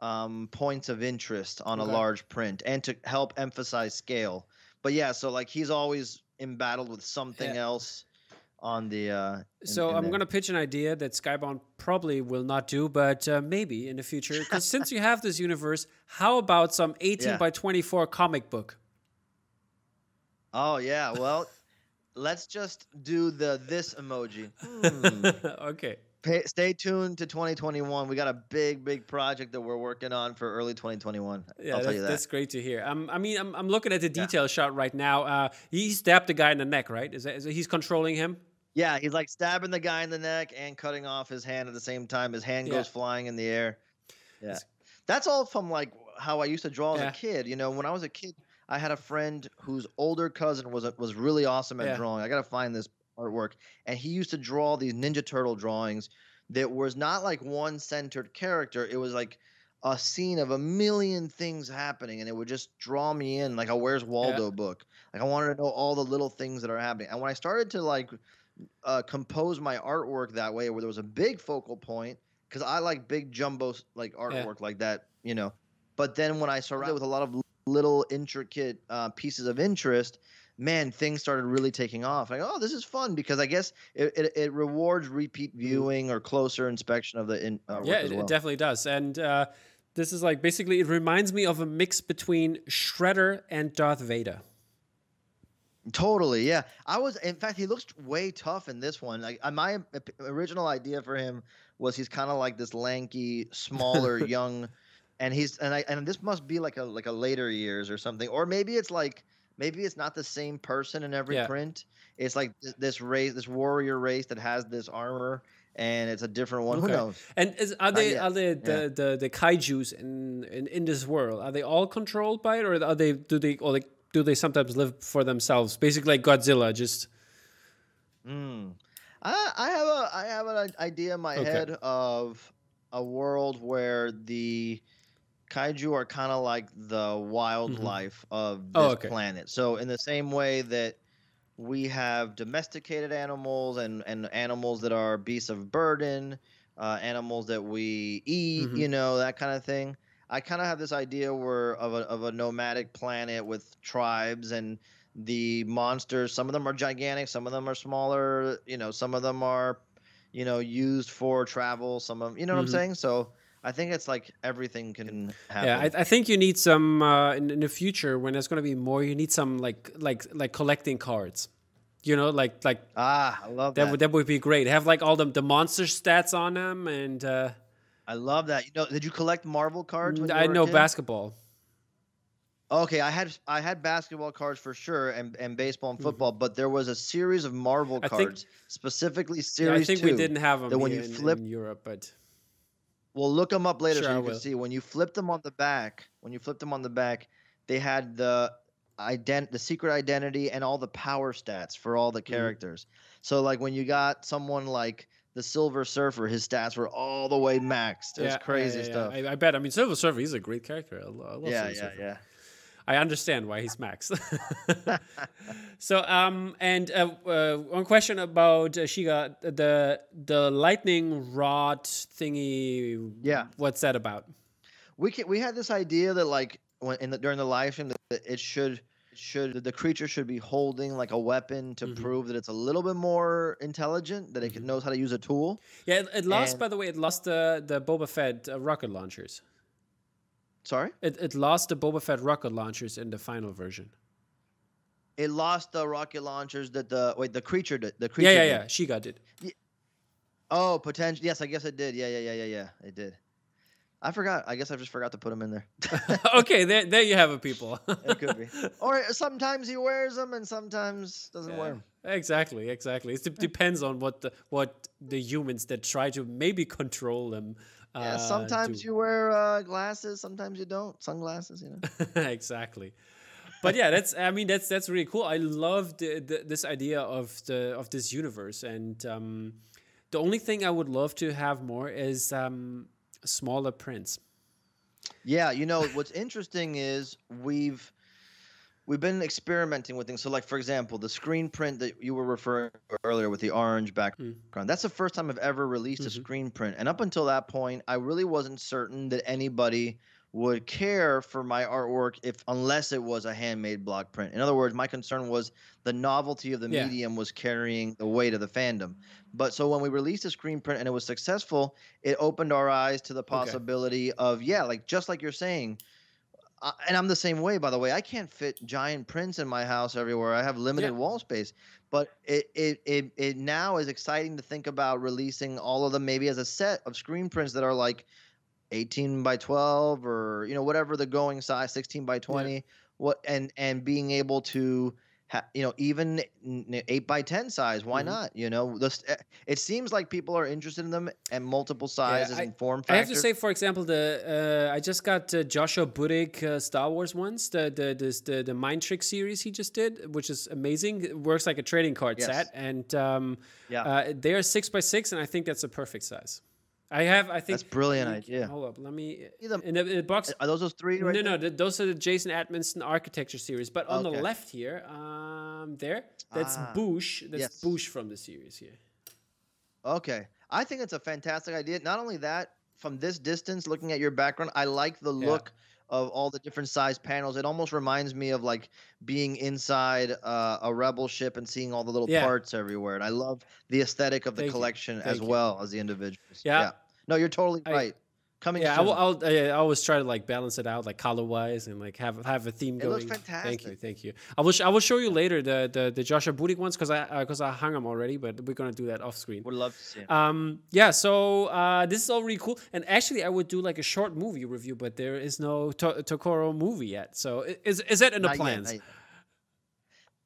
um, points of interest on Okay. a large print and to help emphasize scale but yeah so like he's always embattled with something Yeah. else on the uh in- So in I'm going to pitch an idea that Skybound probably will not do, but uh, maybe in the future. Because <laughs> since you have this universe, how about some 18 Yeah. by 24 comic book? oh yeah well let's just do the this emoji Hmm. <laughs> okay. Pay, stay tuned to 2021 we got a big big project that we're working on for early 2021 Yeah, i'll tell that's, you that that's great to hear. Um, I mean, I'm, I'm looking at the Yeah. detail shot right now. Uh, he stabbed the guy in the neck, right? Is that, is that he's controlling him? Yeah, he's like stabbing the guy in the neck and cutting off his hand at the same time. His hand Yeah. goes flying in the air. Yeah. That's all from like how I used to draw as Yeah. a kid. You know, when I was a kid, I had a friend whose older cousin was was really awesome at Yeah. drawing. I got to find this artwork. And he used to draw these Ninja Turtle drawings that was not like one centered character. It was like a scene of a million things happening and it would just draw me in like a Where's Waldo book. Like I wanted to know all the little things that are happening. And when I started to like uh, compose my artwork that way, where there was a big focal point, because I like big jumbo like artwork like that, you know. But then when I surrounded it with a lot of little intricate uh, pieces of interest, man, things started really taking off. Like, oh, this is fun because I guess it, it, it rewards repeat viewing or closer inspection of the in, uh, work yeah, well. it definitely does. And uh, this is like basically, it reminds me of a mix between Shredder and Darth Vader. Totally, yeah. I was, in fact, he looks way tough in this one. Like uh, my original idea for him was he's kind of like this lanky, smaller, <laughs> young, and he's and I and this must be like a like a later years or something, or maybe it's like maybe it's not the same person in every yeah. print. It's like this race, this warrior race that has this armor, and it's a different one. Okay. Who knows? And is, are they are they the, yeah. the the kaiju's in, in in this world? Are they all controlled by it, or are they do they or like do they sometimes live for themselves? Basically, like Godzilla, just. Mm. I, I have a I have an idea in my okay. head of a world where the kaiju are kind of like the wildlife mm-hmm. of oh, this oh, okay. planet. So in the same way that we have domesticated animals and and animals that are beasts of burden, uh, animals that we eat, mm-hmm. you know, that kind of thing. I kind of have this idea where of a of a nomadic planet with tribes and the monsters. Some of them are gigantic, some of them are smaller. You know, some of them are, you know, used for travel. Some of you know mm-hmm. what I'm mm-hmm. saying. So I think it's like everything can happen. Yeah, I, I think you need some uh, in, in the future when there's going to be more. You need some like like like collecting cards. You know, like like ah, I love that. That would that would be great. Have like all the the monster stats on them and. Uh, I love that. You know, did you collect Marvel cards? I know basketball. Okay, I had I had basketball cards for sure, and, and baseball and mm-hmm. football, mm-hmm. but there was a series of Marvel I cards, think, specifically series. Yeah, I think two, we didn't have them that when you in, flip in Europe, but we'll look them up later sure, so you can see. When you flip them on the back, when you flip them on the back, they had the ident the secret identity and all the power stats for all the mm-hmm. characters. Mm-hmm. So like when you got someone like the Silver Surfer, his stats were all the way maxed. It yeah, was crazy yeah, yeah, stuff. I, I, bet. I mean, Silver Surfer, he's a great character. I, love yeah, Silver yeah, Surfer. yeah. I understand why he's max. <laughs> so, um, and uh, uh, one question about uh, Shiga, the the lightning rod thingy. Yeah, what's that about? We can, we had this idea that like when in the, during the live stream that it should should the creature should be holding like a weapon to mm-hmm. prove that it's a little bit more intelligent that it mm-hmm. knows how to use a tool. Yeah, it, it lost. And, by the way, it lost the the Boba Fett uh, rocket launchers. Sorry? It, it lost the Boba Fett rocket launchers in the final version. It lost the rocket launchers that the wait the creature did the creature. Yeah, yeah, did. yeah. She got it. Yeah. Oh, potential. Yes, I guess it did. Yeah, yeah, yeah, yeah, yeah. It did. I forgot. I guess I just forgot to put them in there. <laughs> okay, there, there you have it, people. <laughs> it could be. Or sometimes he wears them and sometimes doesn't yeah, wear them. Exactly, exactly. It depends on what the what the humans that try to maybe control them yeah, uh, sometimes you wear uh, glasses, sometimes you don't. Sunglasses, you know. <laughs> exactly. But yeah, that's I mean that's that's really cool. I love the, the, this idea of the of this universe, and um, the only thing I would love to have more is um, smaller prints. Yeah, you know what's interesting is we've we've been experimenting with things. So, like for example, the screen print that you were referring to earlier with the orange background. Mm. That's the first time I've ever released mm-hmm. a screen print, and up until that point, I really wasn't certain that anybody would care for my artwork if unless it was a handmade block print. In other words, my concern was the novelty of the yeah. medium was carrying the weight of the fandom. But so when we released a screen print and it was successful, it opened our eyes to the possibility okay. of yeah, like just like you're saying, uh, and I'm the same way, by the way. I can't fit giant prints in my house everywhere. I have limited yeah. wall space. But it, it it it now is exciting to think about releasing all of them maybe as a set of screen prints that are like 18 by 12 or you know whatever the going size, 16 by 20. Yeah. What and and being able to you know, even eight by ten size. Why mm-hmm. not? You know, this, eh, it seems like people are interested in them and multiple sizes yeah, I, and form factors. I have to say, for example, the uh, I just got uh, Joshua Budich uh, Star Wars ones, the the this, the the Mind Trick series he just did, which is amazing. It works like a trading card yes. set, and um, yeah, uh, they are six by six, and I think that's a perfect size. I have. I think that's brilliant idea. Hold up, let me. In the, in the, box. Are those those three? Right no, there? no. those are the Jason Edmiston architecture series. But on okay. the left here, um, there, that's ah, Boushh. That's yes. Boushh from the series here. Okay, I think it's a fantastic idea. Not only that, from this distance, looking at your background, I like the look. Of all the different size panels, it almost reminds me of like being inside uh, a rebel ship and seeing all the little yeah. parts everywhere. And I love the aesthetic of the Thank collection as you. well as the individuals. Yeah. yeah. No, you're totally I, right. Coming Yeah, I soon. will, I'll, I always try to like balance it out, like color wise, and like have have a theme It going. looks Thank you, thank you. I will sh- I will show you later the the, the Joshua Budich ones because I because I hung them already, but we're gonna do that off screen. Would love to see it. Um, yeah, so uh, this is all really cool. And actually, I would do like a short movie review, but there is no to- Takoro movie yet. So is is that in the Not plans? yet.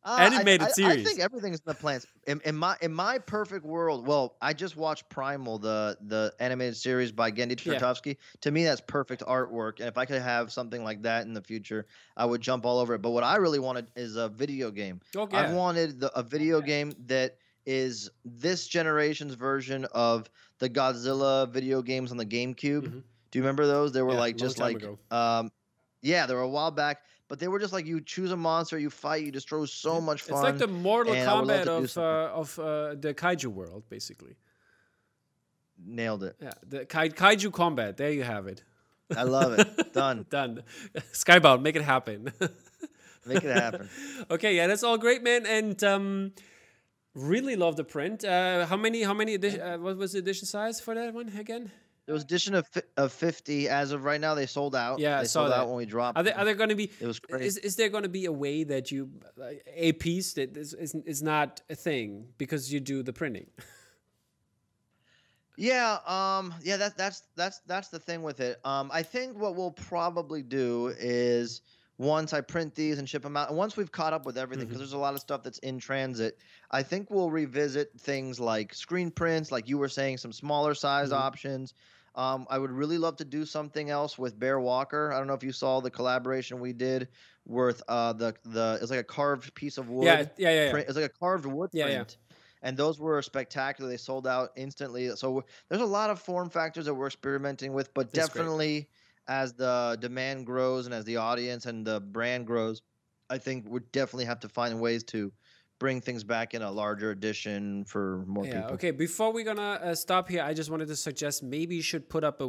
Uh, I- Animated I, I, series. think everything's in the plans. In, in my in my perfect world, well, I just watched Primal, the the animated series by Genndy Yeah. To me, that's perfect artwork. And if I could have something like that in the future, I would jump all over it. But what I really wanted is a video game. Okay. I wanted the, a video game that is this generation's version of the Godzilla video games on the GameCube. Mhm. Do you remember those? They were Yeah, like just like ago. um yeah, they were a while back, but they were just like you choose a monster, you fight, you destroy so much fun. It's like the Mortal and I would love Kombat of uh, of uh, the kaiju world, basically. Nailed it. Yeah, the kai- kaiju combat. There you have it. I love it. <laughs> Done. Done. Skybound, make it happen. <laughs> Make it happen. <laughs> okay, yeah, that's all great, man. And um, really love the print. Uh, how many? How many? Edition, uh, what was the edition size for that one again? There was edition of of fifty. As of right now, they sold out. Yeah, they sold that. out when we dropped. Are they are there going to be? It was crazy. Is, is there going to be a way that you like, a piece that is, is is not a thing because you do the printing? <laughs> Yeah, um, yeah, that, that's that's that's the thing with it. Um, I think what we'll probably do is once I print these and ship them out, and once we've caught up with everything, because there's a lot of stuff that's in transit, I think we'll revisit things like screen prints, like you were saying, some smaller size Mhm. options. Um, I would really love to do something else with Bear Walker. I don't know if you saw the collaboration we did with uh the the it's like a carved piece of wood Yeah, yeah, yeah. yeah. It's like a carved wood Yeah, yeah. print. And those were spectacular. They sold out instantly. So there's a lot of form factors that we're experimenting with, but That's great. As the demand grows and as the audience and the brand grows, I think we definitely have to find ways to bring things back in a larger edition for more Yeah. people. Okay. Before we're gonna uh, stop here, I just wanted to suggest maybe you should put up a a,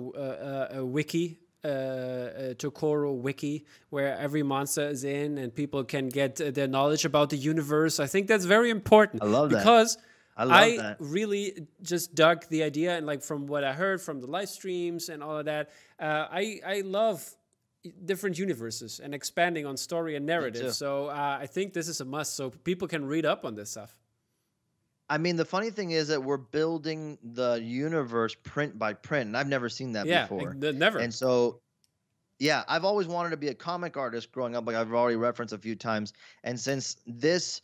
a, a wiki. Uh, a Takoro wiki where every monster is in and people can get uh, their knowledge about the universe. I think that's very important. I love that. because I love I that. really just dug the idea and like from what I heard from the live streams and all of that, uh, I I love different universes and expanding on story and narrative. So uh, I think this is a must, so people can read up on this stuff. I mean, the funny thing is that we're building the universe print by print, and I've never seen that yeah, before. uh, never. And so, yeah, I've always wanted to be a comic artist growing up, like I've already referenced a few times. And since this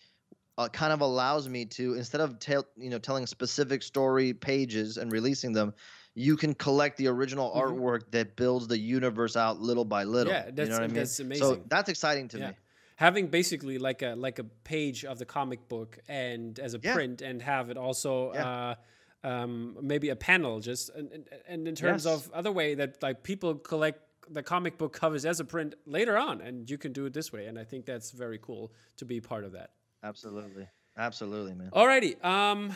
uh, kind of allows me to, instead of tell, you know, telling specific story pages and releasing them, you can collect the original Mhm. artwork that builds the universe out little by little. Yeah, you that's- know what I mean? that's So that's exciting to Yeah. me. having basically like a like a page of the comic book and as a Yeah. print and have it also Yeah. uh, um, maybe a panel just and, and- and in terms Yes. of other way that like people collect the comic book covers as a print later on and you can do it this way and i think that's very cool to be part of that Absolutely. Absolutely, man. Alrighty. Um,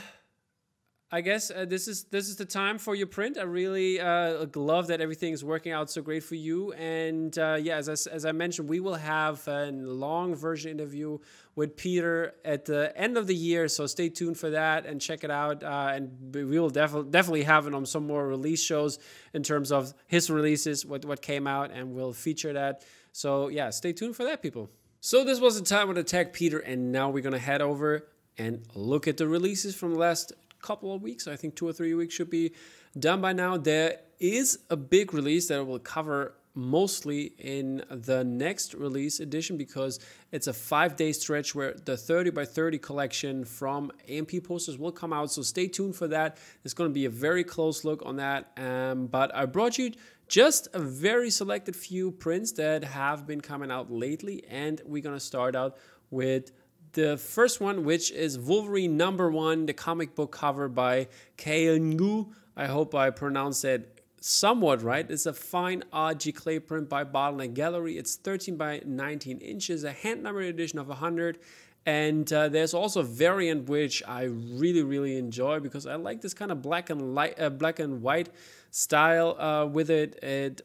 I guess uh, this is this is the time for your print. I really uh, love that everything is working out so great for you. And uh, yeah, as I, as I mentioned, we will have a long version interview with Peter at the end of the year. So stay tuned for that and check it out. Uh, and we we will definitely definitely have it on some more release shows in terms of his releases, what what came out, and we'll feature that. So yeah, stay tuned for that, people. So this was the time with Attack Peter, and now we're gonna head over and look at the releases from the last couple of weeks. I think two or three weeks should be done by now. There is a big release that I will cover mostly in the next release edition because it's a five day stretch where the 30 by 30 collection from AMP posters will come out. So stay tuned for that. It's going to be a very close look on that. Um, but I brought you just a very selected few prints that have been coming out lately, and we're going to start out with the first one, which is Wolverine number one, the comic book cover by Kael Ngu. I hope I pronounced that somewhat right. It's a fine art giclée print by Bottleneck Gallery. It's 13 by 19 inches, a hand numbered edition of 100. And uh, there's also a variant which I really, really enjoy because I like this kind of black and light, uh, black and white style uh, with it. It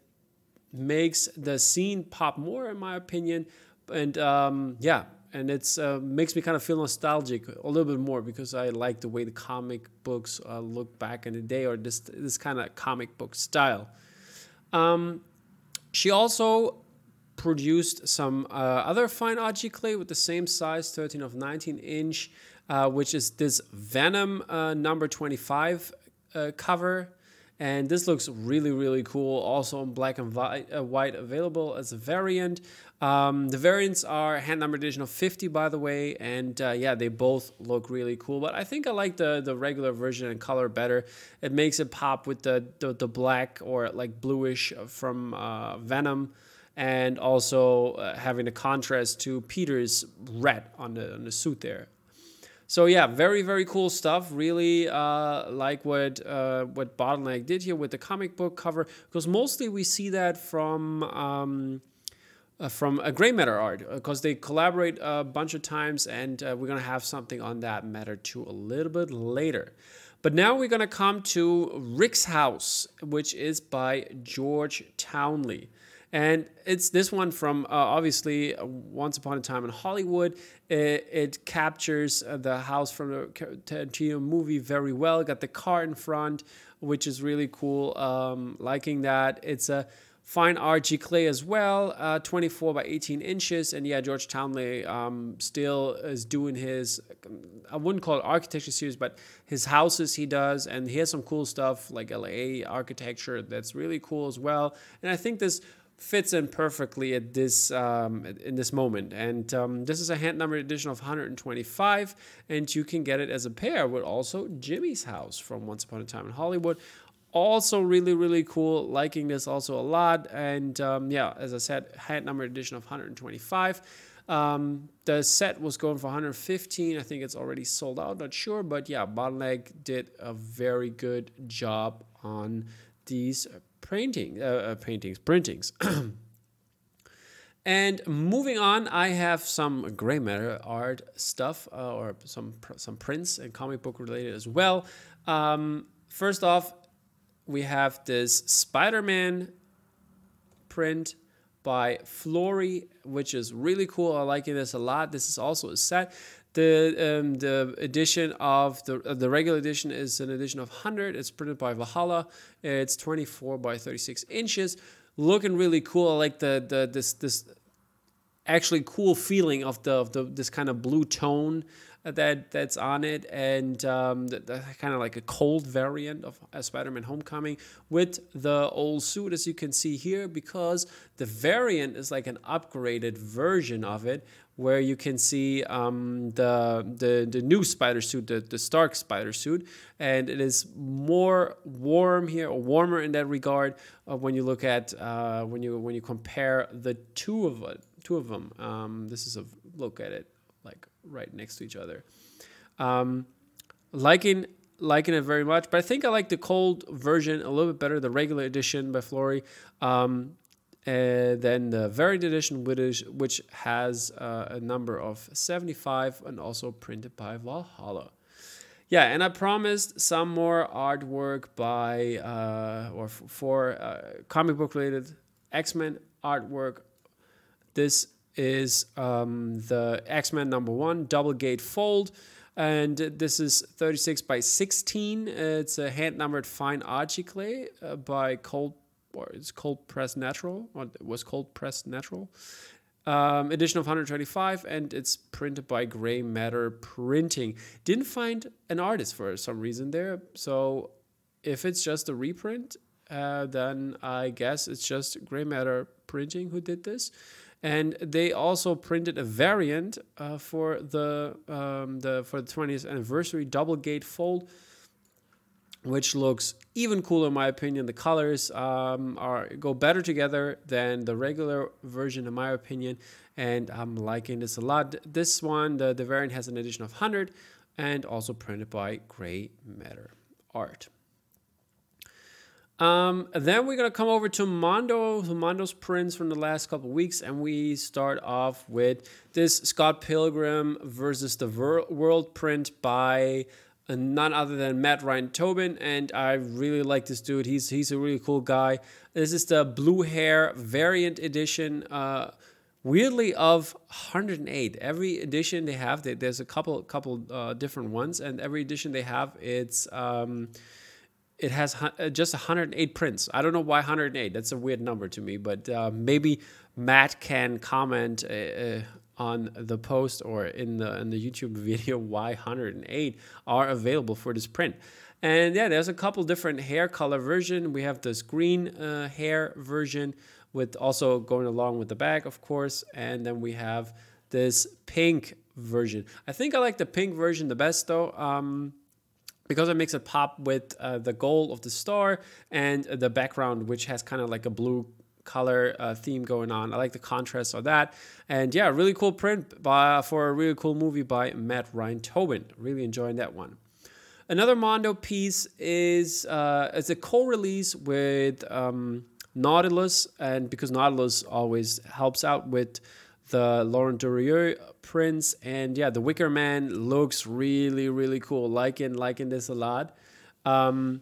makes the scene pop more, in my opinion. And um, yeah, and it's uh, makes me kind of feel nostalgic a little bit more because I like the way the comic books uh, look back in the day, or this this kind of comic book style. Um, she also produced some uh, other fine art clay with the same size, 13 of 19 inch, uh, which is this Venom uh, number 25 uh, cover. And this looks really, really cool. Also in black and white, uh, white available as a variant. Um, the variants are hand number edition of 50, by the way, and uh, yeah, they both look really cool. But I think I like the the regular version and color better. It makes it pop with the the, the black or like bluish from Venom, and also uh, having a contrast to Peter's red on the on the suit there. So yeah, very very cool stuff. Really uh, like what uh, what Bottleneck did here with the comic book cover, because mostly we see that from. Um, uh, from a Grey Matter Art because uh, they collaborate a bunch of times and uh, we're going to have something on that matter too a little bit later but now we're going to come to rick's house which is by george townley and it's this one from uh, obviously once upon a time in hollywood it, it captures uh, the house from the tarantino movie very well got the car in front which is really cool um, liking that it's a fine art giclée as well, uh, 24 by 18 inches. And yeah, George Townley um, still is doing his, I wouldn't call it architecture series, but his houses he does. And he has some cool stuff like LA architecture that's really cool as well. And I think this fits in perfectly at this um, in this moment. And um, this is a hand numbered edition of 125, and you can get it as a pair with also Jimmy's House from Once Upon a Time in Hollywood. Also really really cool liking this also a lot. And um, yeah as i said hand numbered edition of 125 um, the set was going for 115 i think it's already sold out not sure. But yeah bottleneck did a very good job on these painting uh, uh, paintings printings <clears throat> And moving on, I have some Grey Matter Art stuff uh, or some some prints and comic book related as well. Um, first off, we have this Spider-Man print by Florey, which is really cool. I like this a lot. This is also a set. The um, the edition of the uh, the regular edition is an edition of 100. It's printed by Valhalla. It's 24 by 36 inches. Looking really cool. I like the the this this actually cool feeling of the of the this kind of blue tone that that's on it, and um, kind of like a cold variant of Spider-Man: Homecoming with the old suit, as you can see here, because the variant is like an upgraded version of it, where you can see um, the, the the new spider suit, the, the Stark spider suit, and it is more warm here, or warmer in that regard. Uh, when you look at uh, when you when you compare the two of it, two of them. Um, this is a look at it like right next to each other. Um, liking liking it very much, but I think I like the cold version a little bit better, the regular edition by Florey, um, and then the variant edition, which which has uh, a number of seventy five and also printed by Valhalla. Yeah, and I promised some more artwork by uh, or for uh, comic book related X Men artwork. This is um, the X Men number one, Double Gate Fold. And this is 36 by 16. It's a hand numbered fine art giclée uh, by Cold, or it's Cold Press Natural, or it was called Press Natural. Um, edition of 125, and it's printed by Grey Matter Printing. Didn't find an artist for some reason there, so if it's just a reprint, uh, then I guess it's just Grey Matter Printing who did this and they also printed a variant uh, for the um, the for the 20th anniversary double gate fold which looks even cooler in my opinion. The colors um, are go better together than the regular version in my opinion and i'm liking this a lot. This one the, the variant has an edition of 100 and also printed by Grey Matter Art. Um, then we're gonna come over to Mondo, Mondo's prints from the last couple weeks, and we start off with this Scott Pilgrim versus the Ver- World print by uh, none other than Matt Ryan Tobin, and I really like this dude. He's he's a really cool guy. This is the blue hair variant edition. Uh, weirdly of 108 every edition they have they, there's a couple couple uh, different ones and every edition they have it's um, it has uh, just 108 prints. I don't know why 108. That's a weird number to me, but uh, maybe Matt can comment uh, uh on the post or in the in the YouTube <laughs> video why 108 are available for this print. And yeah, there's a couple different hair color version. We have this green uh, hair version with also going along with the bag, of course, and then we have this pink version. I think I like the pink version the best though. Um, because it makes it pop with uh, the gold of the star and the background, which has kind of like a blue color uh, theme going on. I like the contrast of that. And yeah, really cool print by, for a really cool movie by Matt Ryan Tobin. Really enjoying that one. Another Mondo piece is uh, it's a co-release with um, Nautilus, and because Nautilus always helps out with the Laurent Durieux prints, and yeah, the Wicker Man looks really really cool. Liking liking this a lot. Um,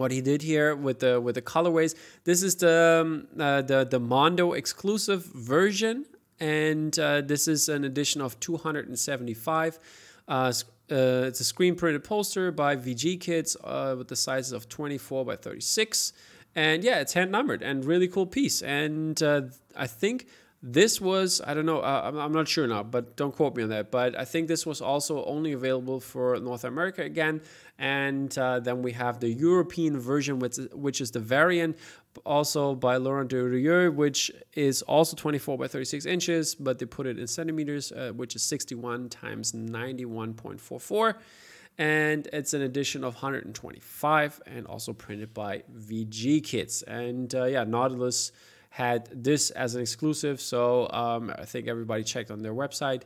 what he did here with the with the colorways. This is the um, uh, the the Mondo exclusive version, and uh, this is an edition of 275. Uh, uh, it's a screen printed poster by VG Kids uh, with the sizes of 24 by 36, and yeah, it's hand numbered and really cool piece. And uh, I think this was, I don't know, uh, I'm, I'm not sure now, but don't quote me on that. But I think this was also only available for North America again. And uh, then we have the European version, which, which is the variant, also by Laurent Durieux, which is also 24 by 36 inches, but they put it in centimeters, uh, which is 61 times 91.44 and it's an edition of 125 and also printed by VG Kids. And uh, yeah, Nautilus had this as an exclusive. So um, I think everybody checked on their website.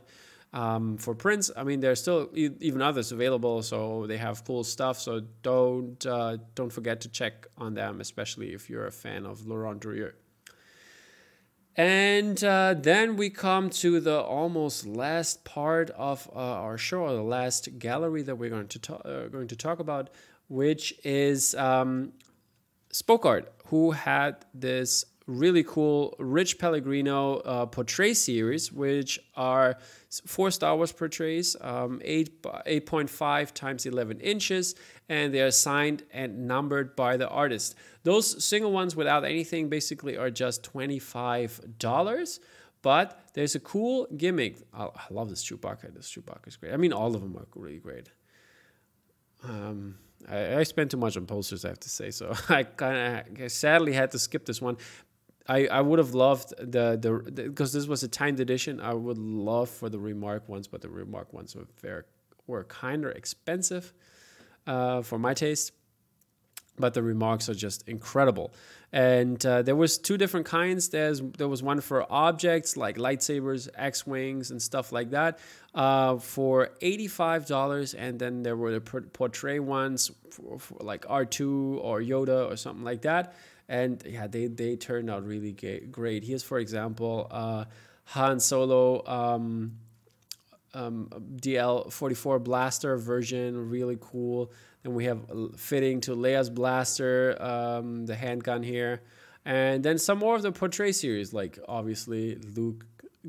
Um, for prints, I mean, there's still e- even others available, so they have cool stuff. So don't uh, don't forget to check on them, especially if you're a fan of Laurent Durieux. And uh, then we come to the almost last part of uh, our show, or the last gallery that we're going to ta- uh, going to talk about, which is um, Spoke Art, who had this really cool Rich Pellegrino uh, portrait series, which are four Star Wars portraits, um, 8, 8.5 times 11 inches, and they are signed and numbered by the artist. Those single ones without anything basically are just $25. But there's a cool gimmick. I, love this Chewbacca. This Chewbacca is great. I mean, all of them are really great. Um, I, I spent too much on posters, I have to say. So <laughs> I kind of sadly had to skip this one. I, I would have loved the the because this was a timed edition. I would love for the remark ones, but the remark ones were very were kind of expensive uh, for my taste. But the remarks are just incredible, and uh, there was two different kinds. There's there was one for objects like lightsabers, X wings, and stuff like that, uh, for eighty five dollars, and then there were the portrait ones for, for like R two or Yoda or something like that and yeah, they they turned out really great. Here's, for example, uh, Han Solo um, um, DL44 blaster version, really cool. Then we have fitting to Leia's blaster, um, the handgun here, and then some more of the portrait series, like obviously Luke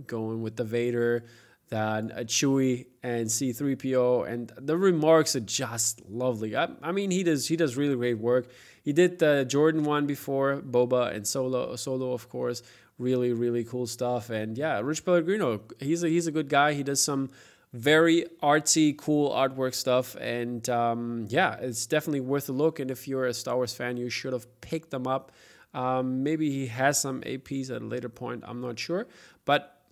going with the Vader. Then a Chewie and C3PO, and the remarks are just lovely. I, I mean, he does he does really great work. He did the Jordan one before, Boba and Solo, Solo of course. Really, really cool stuff. And yeah, Rich Pellegrino, he's a, he's a good guy. He does some very artsy, cool artwork stuff. And um, yeah, it's definitely worth a look. And if you're a Star Wars fan, you should have picked them up. Um, maybe he has some APs at a later point. I'm not sure. But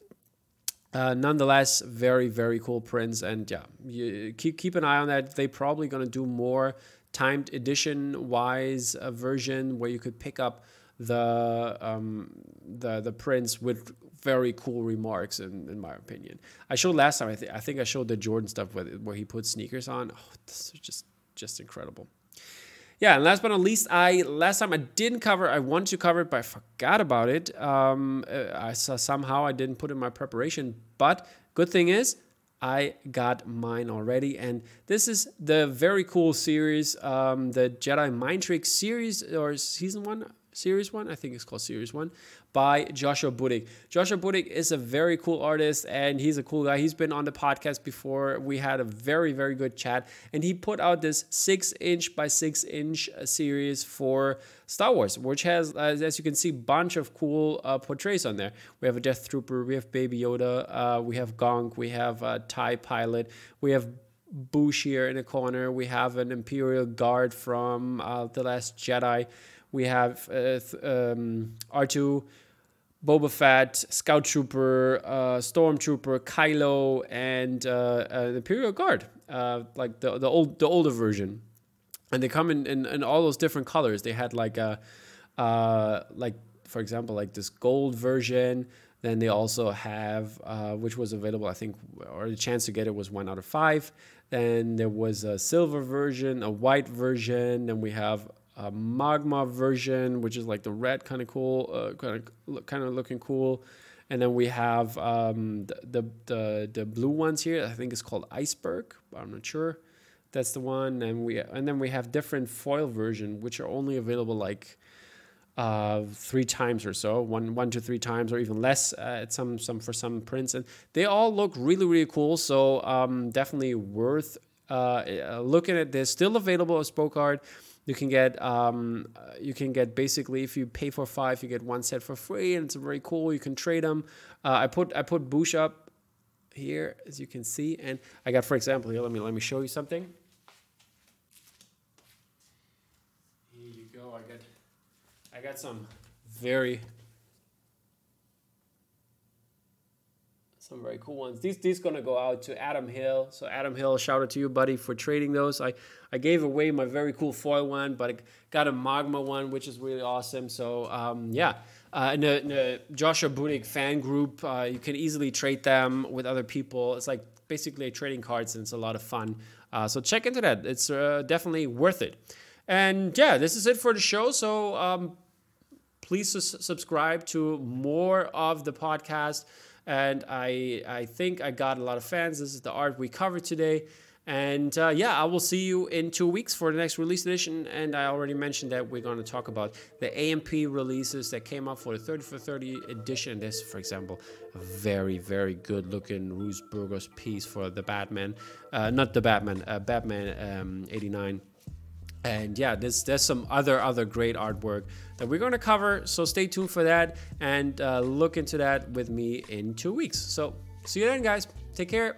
uh, nonetheless, very, very cool prints. And yeah, you keep, keep an eye on that. They're probably going to do more timed edition wise uh, version where you could pick up the um, the the prints with very cool remarks in, in my opinion. I showed last time I, th- I think I showed the Jordan stuff where, where he put sneakers on. Oh, this is just just incredible. Yeah, and last but not least, I last time I didn't cover. I wanted to cover it, but I forgot about it. Um, uh, I saw somehow I didn't put in my preparation. But good thing is I got mine already. And this is the very cool series, um, the Jedi Mind Trick series or season one. Series 1, I think it's called Series 1, by Joshua Budich. Joshua Budich is a very cool artist and he's a cool guy. He's been on the podcast before. We had a very, very good chat. And he put out this six inch by six inch uh, series for Star Wars, which has, as you can see, bunch of cool uh, portraits on there. We have a Death Trooper, we have Baby Yoda, uh, we have Gonk, we have a TIE Pilot, we have Boushh here in the corner, we have an Imperial Guard from uh, The Last Jedi we have uh, um, R2, Boba Fett, Scout Trooper, uh, Stormtrooper, Kylo, and uh, an Imperial Guard, uh, like the the old the older version, and they come in, in, in all those different colors. They had like a uh, like for example like this gold version. Then they also have, uh, which was available, I think, or the chance to get it was one out of five. Then there was a silver version, a white version. Then we have magma version, which is like the red kind of cool, kind of kind of looking cool. And then we have um, the, the, the the blue ones here. I think it's called iceberg. But I'm not sure. That's the one. And we and then we have different foil version, which are only available like uh, three times or so, one one to three times or even less uh, at some some for some prints, and they all look really really cool. So um, definitely worth uh, looking at this. Still available as spoke art. You can get um, you can get basically if you pay for five, you get one set for free, and it's very cool. You can trade them. Uh, I put I put Boushh up here as you can see, and I got for example here. Let me let me show you something. Here you go. I got I got some very some very cool ones. These these gonna go out to Adam Hill. So Adam Hill, shout out to you, buddy, for trading those. I I gave away my very cool foil one, but I got a magma one, which is really awesome. So um, yeah. Uh, in, the, in the Joshua Budich fan group, uh, you can easily trade them with other people. It's like basically trading cards, and it's a lot of fun. Uh, so check into that. It's uh, definitely worth it. And yeah, this is it for the show. So um, please subscribe to more of the podcast and I I think I got a lot of fans. This is the art we covered today. And uh, yeah, I will see you in two weeks for the next release edition. And I already mentioned that we're going to talk about the AMP releases that came up for the 30 for 30 edition. This, for example, a very, very good looking Ruiz Burgos piece for the Batman. Uh, not the Batman, uh, Batman um, 89 and yeah there's there's some other other great artwork that we're going to cover. So stay tuned for that and uh, look into that with me in two weeks. So see you then guys. Take care